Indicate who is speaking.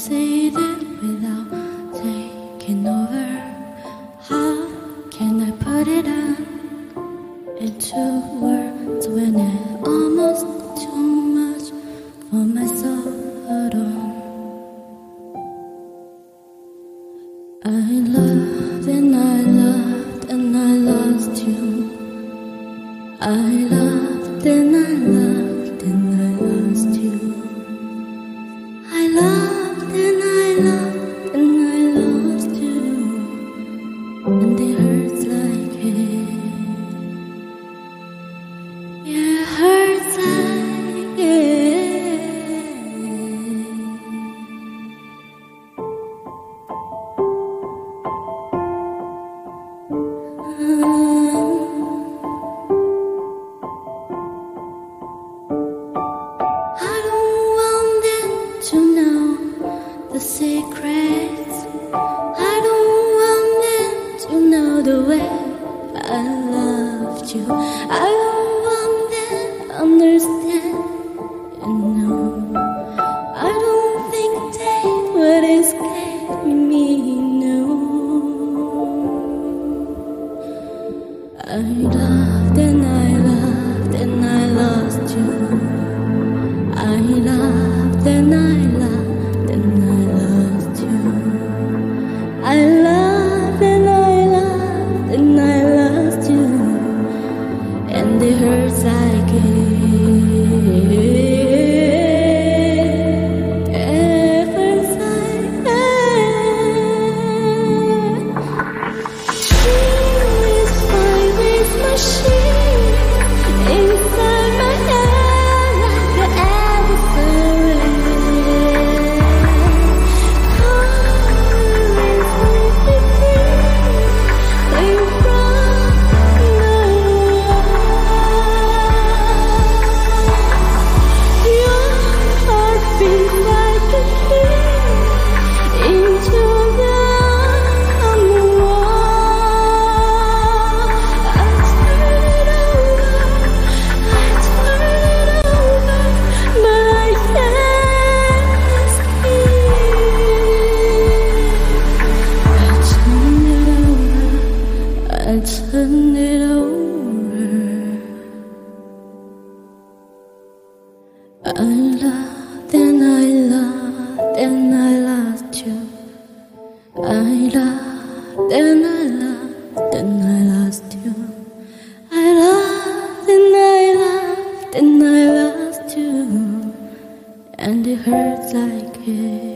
Speaker 1: Say that without taking over. How can I put it out into words when it almost too much for my soul? alone? I loved and I loved and I lost you. I loved and I loved and I lost you. I love. Secrets. I don't want them to know the way I loved you. I turn it over. I loved and I loved and I lost you. I loved and I loved and I lost you. I loved and I loved and I lost you. And it hurts like it.